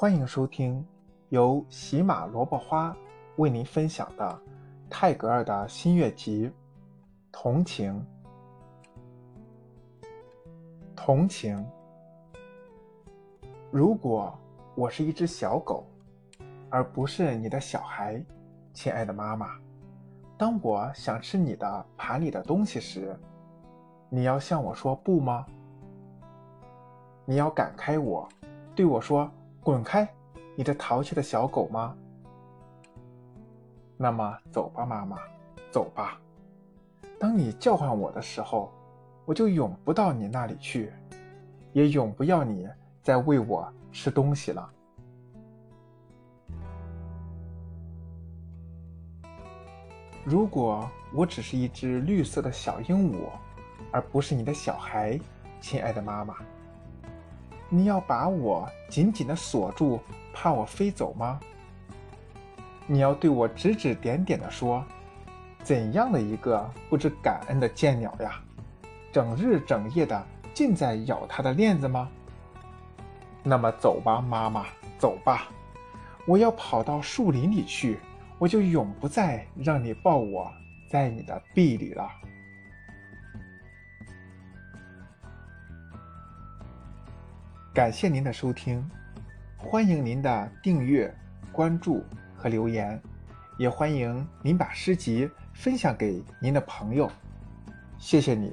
欢迎收听由喜马萝卜花为您分享的泰戈尔的新月集《同情》。同情。如果我是一只小狗，而不是你的小孩，亲爱的妈妈，当我想吃你的盘里的东西时，你要向我说不吗？你要赶开我，对我说：“滚开，你这淘气的小狗吗？”那么走吧，妈妈，走吧。当你叫唤我的时候，我就永不到你那里去，也永不要你再喂我吃东西了。如果我只是一只绿色的小鹦鹉，而不是你的小孩，亲爱的妈妈。你要把我紧紧的锁住，怕我飞走吗？你要对我指指点点的说：“怎样的一个不知感恩的贱鸟呀，整日整夜的尽在咬它的链子吗？”那么走吧，妈妈，走吧，我要跑到树林里去，我就永不再让你抱我在你的臂里了。感谢您的收听，欢迎您的订阅、关注和留言，也欢迎您把诗集分享给您的朋友。谢谢你。